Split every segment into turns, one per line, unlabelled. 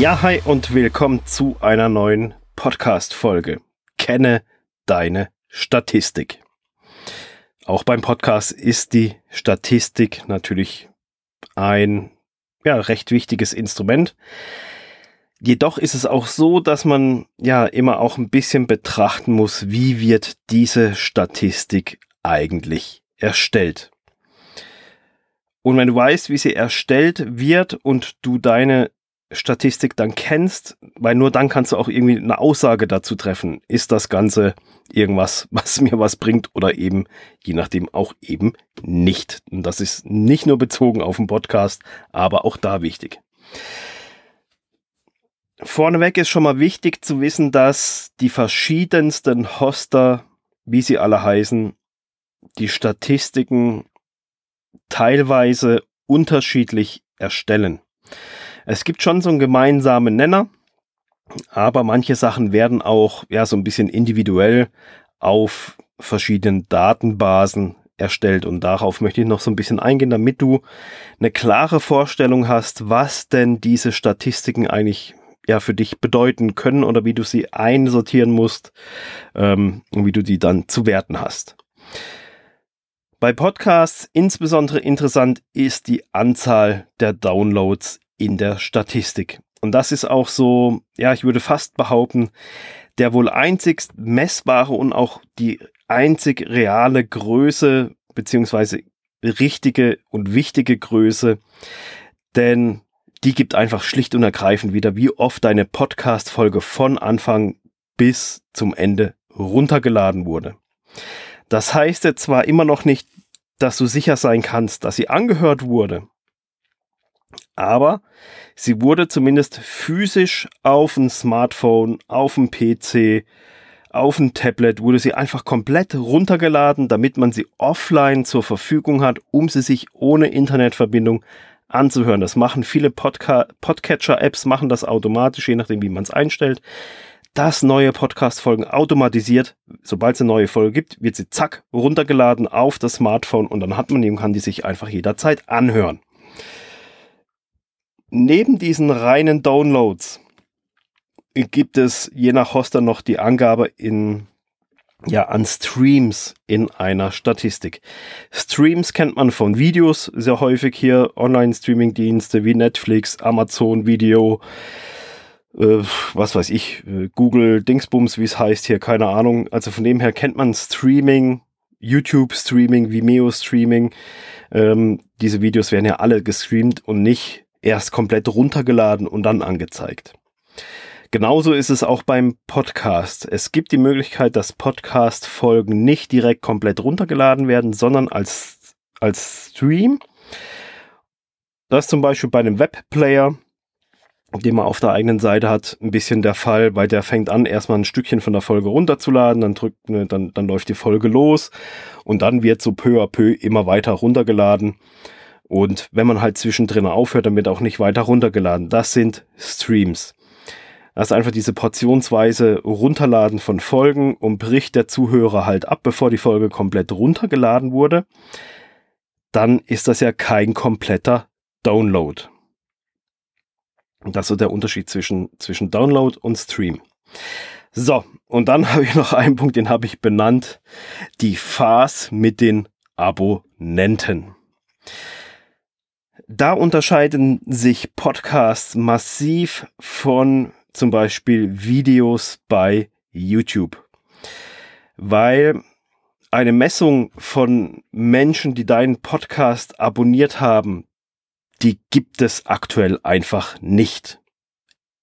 Ja, hi und willkommen zu einer neuen Podcast-Folge. Kenne deine Statistik. Auch beim Podcast ist die Statistik natürlich ein ja, recht wichtiges Instrument. Jedoch ist es auch so, dass man ja immer auch ein bisschen betrachten muss, wie wird diese Statistik eigentlich erstellt. Und wenn du weißt, wie sie erstellt wird und du deine Statistik dann kennst, weil nur dann kannst du auch irgendwie eine Aussage dazu treffen. Ist das Ganze irgendwas, was mir was bringt oder eben, je nachdem, auch eben nicht. Und das ist nicht nur bezogen auf den Podcast, aber auch da wichtig. Vorneweg ist schon mal wichtig zu wissen, dass die verschiedensten Hoster, wie sie alle heißen, die Statistiken teilweise unterschiedlich erstellen. Es gibt schon so einen gemeinsamen Nenner, aber manche Sachen werden auch ja so ein bisschen individuell auf verschiedenen Datenbasen erstellt und darauf möchte ich noch so ein bisschen eingehen, damit du eine klare Vorstellung hast, was denn diese Statistiken eigentlich ja für dich bedeuten können oder wie du sie einsortieren musst ähm, und wie du die dann zu werten hast. Bei Podcasts insbesondere interessant ist die Anzahl der Downloads in der Statistik. Und das ist auch so, ja, ich würde fast behaupten, der wohl einzigst messbare und auch die einzig reale Größe beziehungsweise richtige und wichtige Größe, denn die gibt einfach schlicht und ergreifend wieder, wie oft deine Podcast-Folge von Anfang bis zum Ende runtergeladen wurde. Das heißt jetzt zwar immer noch nicht, dass du sicher sein kannst, dass sie angehört wurde, aber sie wurde zumindest physisch auf dem Smartphone, auf dem PC, auf dem Tablet, wurde sie einfach komplett runtergeladen, damit man sie offline zur Verfügung hat, um sie sich ohne Internetverbindung anzuhören. Das machen viele Podca Podcatcher-Apps, machen das automatisch, je nachdem, wie man es einstellt. Dass neue Podcast-Folgen automatisiert, sobald es eine neue Folge gibt, wird sie zack runtergeladen auf das Smartphone und dann hat man eben, kann die sich einfach jederzeit anhören. Neben diesen reinen Downloads gibt es je nach Hoster noch die Angabe in ja, an Streams in einer Statistik. Streams kennt man von Videos sehr häufig hier, Online-Streaming-Dienste wie Netflix, Amazon Video, äh, was weiß ich, äh, Google Dingsbums, wie es heißt hier, keine Ahnung. Also von dem her kennt man Streaming, YouTube-Streaming, Vimeo-Streaming. Ähm, diese Videos werden ja alle gestreamt und nicht erst komplett runtergeladen und dann angezeigt. Genauso ist es auch beim Podcast. Es gibt die Möglichkeit, dass Podcast-Folgen nicht direkt komplett runtergeladen werden, sondern als, als Stream. Das ist zum Beispiel bei einem Webplayer, den man auf der eigenen Seite hat, ein bisschen der Fall, weil der fängt an, erstmal ein Stückchen von der Folge runterzuladen, dann drückt, ne, dann, dann läuft die Folge los und dann wird so peu à peu immer weiter runtergeladen. Und wenn man halt zwischendrin aufhört, dann wird auch nicht weiter runtergeladen. Das sind Streams. Das ist einfach diese portionsweise Runterladen von Folgen und bricht der Zuhörer halt ab, bevor die Folge komplett runtergeladen wurde. Dann ist das ja kein kompletter Download. Und das ist so der Unterschied zwischen, zwischen Download und Stream. So, und dann habe ich noch einen Punkt, den habe ich benannt. Die Phase mit den Abonnenten. Da unterscheiden sich Podcasts massiv von zum Beispiel Videos bei YouTube. Weil eine Messung von Menschen, die deinen Podcast abonniert haben, die gibt es aktuell einfach nicht.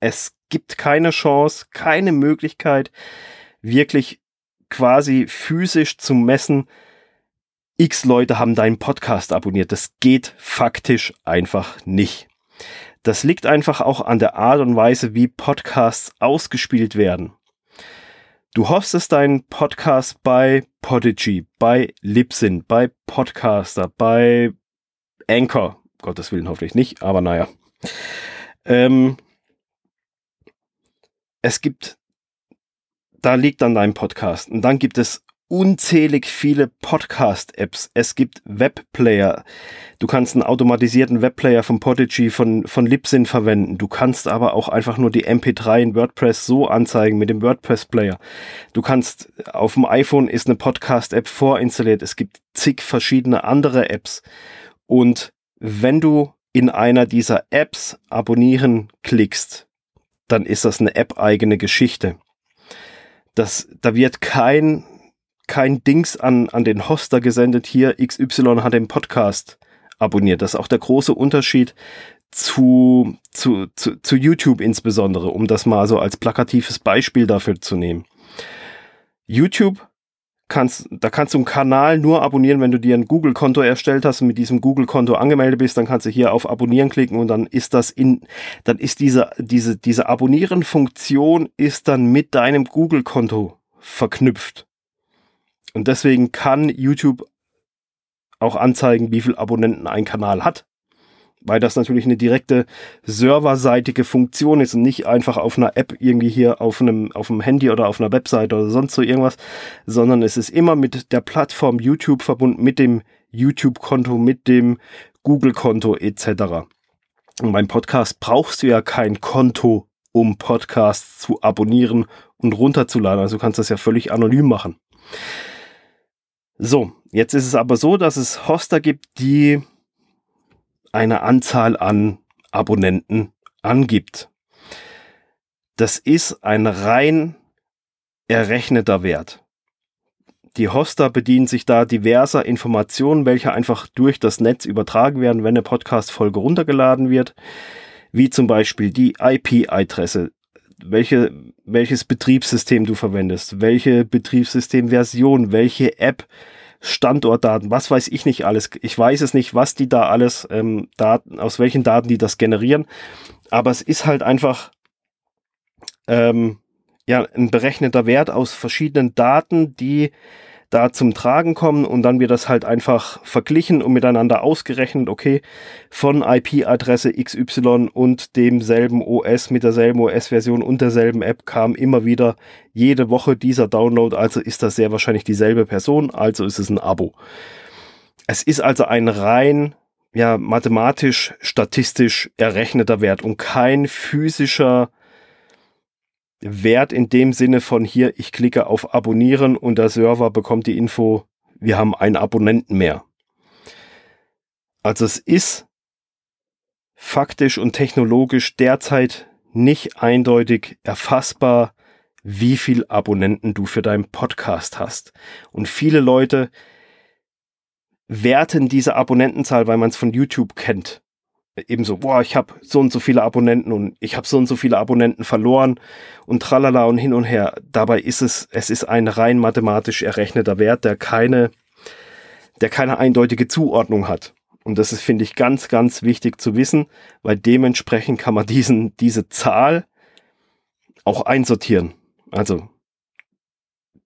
Es gibt keine Chance, keine Möglichkeit, wirklich quasi physisch zu messen, x Leute haben deinen Podcast abonniert. Das geht faktisch einfach nicht. Das liegt einfach auch an der Art und Weise, wie Podcasts ausgespielt werden. Du hostest deinen Podcast bei Podigy, bei Libsyn, bei Podcaster, bei Anchor. Gottes Willen hoffentlich nicht, aber naja. Ähm, es gibt, da liegt dann dein Podcast und dann gibt es unzählig viele Podcast-Apps. Es gibt Webplayer. Du kannst einen automatisierten Webplayer von Podigy, von, von Libsyn verwenden. Du kannst aber auch einfach nur die MP3 in WordPress so anzeigen mit dem WordPress-Player. Du kannst, auf dem iPhone ist eine Podcast-App vorinstalliert. Es gibt zig verschiedene andere Apps. Und wenn du in einer dieser Apps abonnieren klickst, dann ist das eine App-eigene Geschichte. Das, da wird kein kein Dings an, an den Hoster gesendet, hier XY hat den Podcast abonniert. Das ist auch der große Unterschied zu, zu, zu, zu YouTube insbesondere, um das mal so als plakatives Beispiel dafür zu nehmen. YouTube kannst, da kannst du einen Kanal nur abonnieren, wenn du dir ein Google-Konto erstellt hast und mit diesem Google-Konto angemeldet bist, dann kannst du hier auf Abonnieren klicken und dann ist das in, dann ist diese, diese, diese Abonnieren-Funktion ist dann mit deinem Google-Konto verknüpft. Und deswegen kann YouTube auch anzeigen, wie viel Abonnenten ein Kanal hat. Weil das natürlich eine direkte serverseitige Funktion ist und nicht einfach auf einer App irgendwie hier auf einem, auf einem Handy oder auf einer Website oder sonst so irgendwas, sondern es ist immer mit der Plattform YouTube verbunden, mit dem YouTube-Konto, mit dem Google-Konto etc. Und beim Podcast brauchst du ja kein Konto, um Podcasts zu abonnieren und runterzuladen. Also du kannst das ja völlig anonym machen. So, jetzt ist es aber so, dass es Hoster gibt, die eine Anzahl an Abonnenten angibt. Das ist ein rein errechneter Wert. Die Hoster bedienen sich da diverser Informationen, welche einfach durch das Netz übertragen werden, wenn eine Podcast-Folge runtergeladen wird, wie zum Beispiel die IP-Adresse, welche, welches Betriebssystem du verwendest, welche Betriebssystemversion, welche App, Standortdaten, was weiß ich nicht alles. Ich weiß es nicht, was die da alles, ähm, Daten, aus welchen Daten die das generieren. Aber es ist halt einfach ähm, ja ein berechneter Wert aus verschiedenen Daten, die da zum Tragen kommen und dann wird das halt einfach verglichen und miteinander ausgerechnet, okay, von IP-Adresse XY und demselben OS mit derselben OS-Version und derselben App kam immer wieder jede Woche dieser Download, also ist das sehr wahrscheinlich dieselbe Person, also ist es ein Abo. Es ist also ein rein ja, mathematisch, statistisch errechneter Wert und kein physischer Wert in dem Sinne von hier, ich klicke auf Abonnieren und der Server bekommt die Info, wir haben einen Abonnenten mehr. Also es ist faktisch und technologisch derzeit nicht eindeutig erfassbar, wie viel Abonnenten du für deinen Podcast hast. Und viele Leute werten diese Abonnentenzahl, weil man es von YouTube kennt ebenso, boah, ich habe so und so viele Abonnenten und ich habe so und so viele Abonnenten verloren und tralala und hin und her. Dabei ist es, es ist ein rein mathematisch errechneter Wert, der keine, der keine eindeutige Zuordnung hat. Und das ist, finde ich, ganz, ganz wichtig zu wissen, weil dementsprechend kann man diesen, diese Zahl auch einsortieren. Also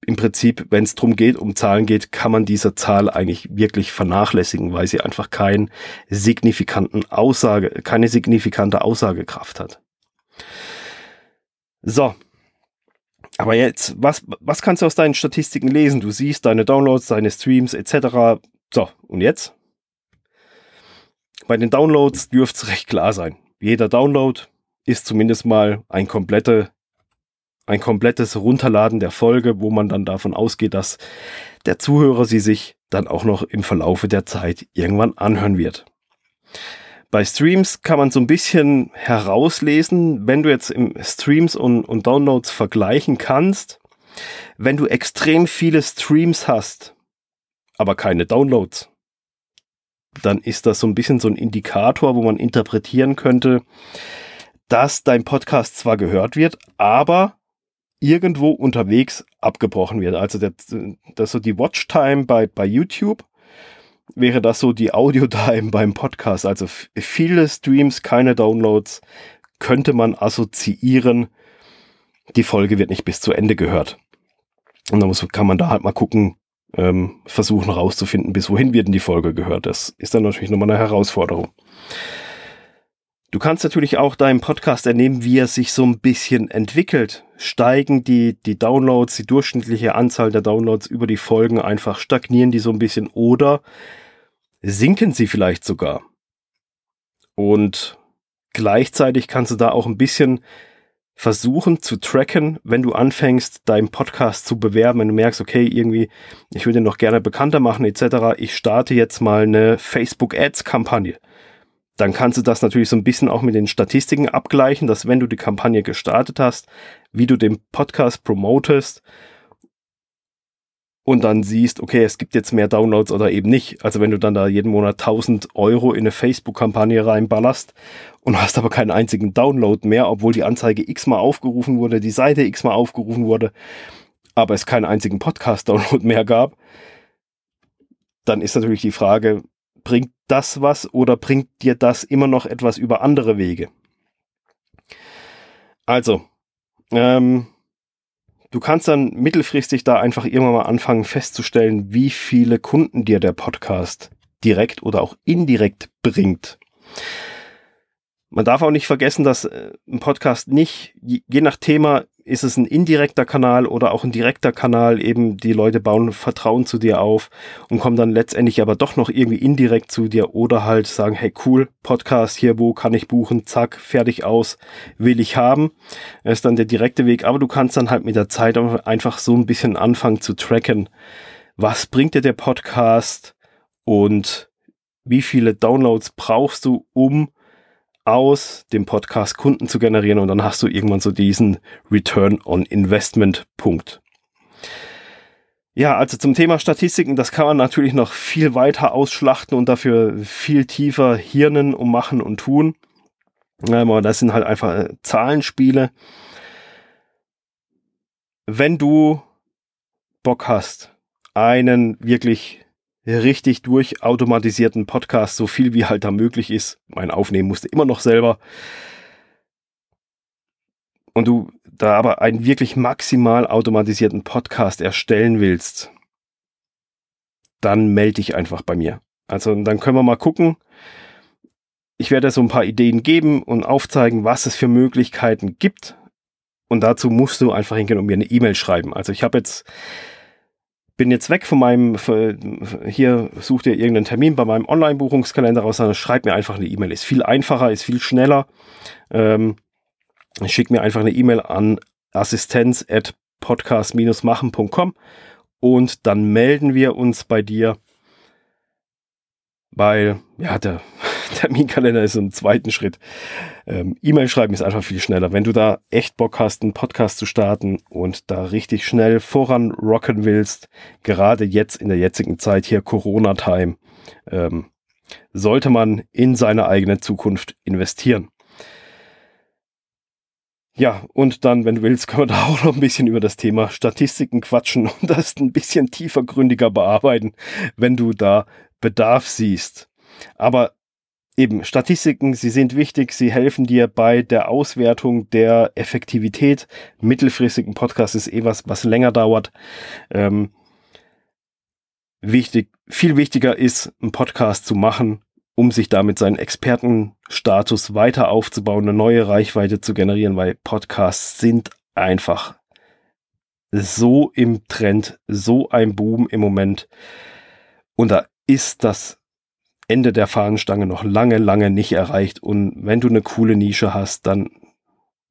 im Prinzip, wenn es darum geht, um Zahlen geht, kann man diese Zahl eigentlich wirklich vernachlässigen, weil sie einfach keinen signifikanten Aussage, keine signifikante Aussagekraft hat. So. Aber jetzt, was, was kannst du aus deinen Statistiken lesen? Du siehst deine Downloads, deine Streams etc. So, und jetzt? Bei den Downloads dürfte es recht klar sein. Jeder Download ist zumindest mal ein komplette ein komplettes Runterladen der Folge, wo man dann davon ausgeht, dass der Zuhörer sie sich dann auch noch im Verlaufe der Zeit irgendwann anhören wird. Bei Streams kann man so ein bisschen herauslesen, wenn du jetzt im Streams und, und Downloads vergleichen kannst, wenn du extrem viele Streams hast, aber keine Downloads, dann ist das so ein bisschen so ein Indikator, wo man interpretieren könnte, dass dein Podcast zwar gehört wird, aber irgendwo unterwegs abgebrochen wird. Also das, das so die Watchtime bei, bei YouTube wäre das so die Audio-Time beim Podcast. Also viele Streams, keine Downloads, könnte man assoziieren, die Folge wird nicht bis zu Ende gehört. Und dann muss, kann man da halt mal gucken, ähm, versuchen rauszufinden, bis wohin wird denn die Folge gehört. Das ist dann natürlich nochmal eine Herausforderung. Du kannst natürlich auch deinem Podcast ernehmen, wie er sich so ein bisschen entwickelt. Steigen die, die Downloads, die durchschnittliche Anzahl der Downloads über die Folgen einfach, stagnieren die so ein bisschen oder sinken sie vielleicht sogar. Und gleichzeitig kannst du da auch ein bisschen versuchen zu tracken, wenn du anfängst, deinen Podcast zu bewerben, wenn du merkst, okay, irgendwie, ich würde ihn noch gerne bekannter machen, etc. Ich starte jetzt mal eine Facebook Ads Kampagne. Dann kannst du das natürlich so ein bisschen auch mit den Statistiken abgleichen, dass wenn du die Kampagne gestartet hast, wie du den Podcast promotest und dann siehst, okay, es gibt jetzt mehr Downloads oder eben nicht. Also wenn du dann da jeden Monat 1000 Euro in eine Facebook-Kampagne reinballerst und hast aber keinen einzigen Download mehr, obwohl die Anzeige x-mal aufgerufen wurde, die Seite x-mal aufgerufen wurde, aber es keinen einzigen Podcast-Download mehr gab, dann ist natürlich die Frage, bringt das was oder bringt dir das immer noch etwas über andere Wege? Also, ähm, Du kannst dann mittelfristig da einfach irgendwann mal anfangen festzustellen, wie viele Kunden dir der Podcast direkt oder auch indirekt bringt. Man darf auch nicht vergessen, dass äh, ein Podcast nicht, je nach Thema, ist es ein indirekter Kanal oder auch ein direkter Kanal, eben die Leute bauen Vertrauen zu dir auf und kommen dann letztendlich aber doch noch irgendwie indirekt zu dir oder halt sagen, hey cool, Podcast hier, wo kann ich buchen, zack, fertig aus, will ich haben. Das ist dann der direkte Weg, aber du kannst dann halt mit der Zeit einfach so ein bisschen anfangen zu tracken, was bringt dir der Podcast und wie viele Downloads brauchst du, um aus dem Podcast Kunden zu generieren und dann hast du irgendwann so diesen Return on Investment Punkt. Ja, also zum Thema Statistiken, das kann man natürlich noch viel weiter ausschlachten und dafür viel tiefer hirnen und machen und tun. Aber das sind halt einfach äh, Zahlenspiele. Wenn du Bock hast, einen wirklich richtig durchautomatisierten Podcast, so viel wie halt da möglich ist. Mein Aufnehmen musste immer noch selber. Und du da aber einen wirklich maximal automatisierten Podcast erstellen willst, dann melde dich einfach bei mir. Also dann können wir mal gucken. Ich werde so ein paar Ideen geben und aufzeigen, was es für Möglichkeiten gibt. Und dazu musst du einfach hingehen und mir eine E-Mail schreiben. Also ich habe jetzt bin jetzt weg von meinem, hier sucht ihr irgendeinen Termin bei meinem Online-Buchungskalender raus, dann schreibt mir einfach eine E-Mail. Ist viel einfacher, ist viel schneller. Ähm, schick mir einfach eine E-Mail an assistenz at podcast-machen.com und dann melden wir uns bei dir, weil, ja, der Terminkalender ist im zweiten Schritt. Ähm, E-Mail schreiben ist einfach viel schneller. Wenn du da echt Bock hast, einen Podcast zu starten und da richtig schnell voran rocken willst, gerade jetzt in der jetzigen Zeit hier Corona-Time, ähm, sollte man in seine eigene Zukunft investieren. Ja, und dann, wenn du willst, können wir da auch noch ein bisschen über das Thema Statistiken quatschen und das ein bisschen tiefergründiger bearbeiten, wenn du da Bedarf siehst. Aber eben Statistiken, sie sind wichtig, sie helfen dir bei der Auswertung der Effektivität. Mittelfristigen Podcast ist eh was, was länger dauert. Ähm, wichtig, viel wichtiger ist, einen Podcast zu machen, um sich damit seinen Expertenstatus weiter aufzubauen, eine neue Reichweite zu generieren, weil Podcasts sind einfach so im Trend, so ein Boom im Moment. Und da ist das Ende der Fahnenstange noch lange, lange nicht erreicht. Und wenn du eine coole Nische hast, dann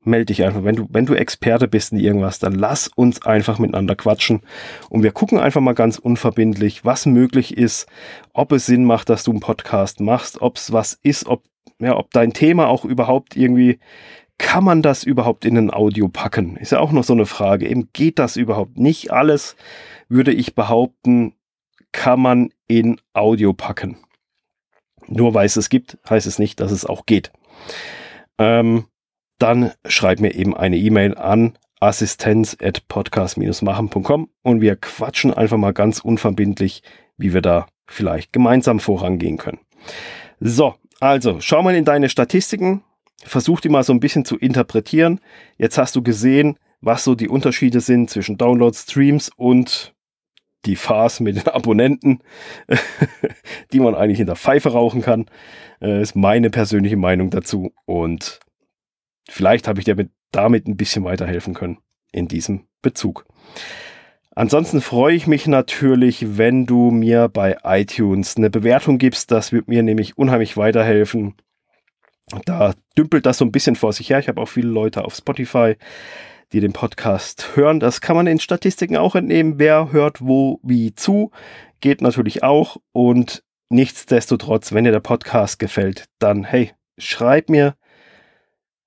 melde dich einfach. Wenn du, wenn du Experte bist in irgendwas, dann lass uns einfach miteinander quatschen. Und wir gucken einfach mal ganz unverbindlich, was möglich ist, ob es Sinn macht, dass du einen Podcast machst, ob es was ist, ob, ja, ob dein Thema auch überhaupt irgendwie, kann man das überhaupt in ein Audio packen? Ist ja auch noch so eine Frage. Eben geht das überhaupt? Nicht alles, würde ich behaupten, kann man in Audio packen. Nur weil es es gibt, heißt es nicht, dass es auch geht. Ähm, dann schreib mir eben eine E-Mail an assistenz at podcast-machen.com und wir quatschen einfach mal ganz unverbindlich, wie wir da vielleicht gemeinsam vorangehen können. So, also schau mal in deine Statistiken, versuch die mal so ein bisschen zu interpretieren. Jetzt hast du gesehen, was so die Unterschiede sind zwischen Downloads, Streams und die Farce mit den Abonnenten, die man eigentlich in der Pfeife rauchen kann. Äh, ist meine persönliche Meinung dazu. Und vielleicht habe ich dir damit ein bisschen weiterhelfen können in diesem Bezug. Ansonsten freue ich mich natürlich, wenn du mir bei iTunes eine Bewertung gibst. Das wird mir nämlich unheimlich weiterhelfen. Da dümpelt das so ein bisschen vor sich her. Ich habe auch viele Leute auf Spotify, die den Podcast hören. Das kann man in Statistiken auch entnehmen. Wer hört wo wie zu, geht natürlich auch. Und nichtsdestotrotz, wenn dir der Podcast gefällt, dann hey, schreib mir,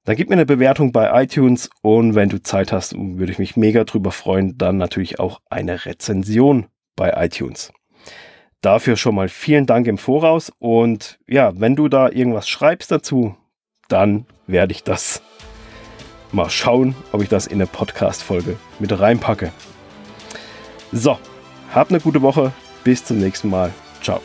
dann gib mir eine Bewertung bei iTunes und wenn du Zeit hast, würde ich mich mega drüber freuen, dann natürlich auch eine Rezension bei iTunes. Dafür schon mal vielen Dank im Voraus und ja, wenn du da irgendwas schreibst dazu, dann werde ich das mal schauen, ob ich das in eine Podcast-Folge mit reinpacke. So, habt eine gute Woche, bis zum nächsten Mal. Ciao.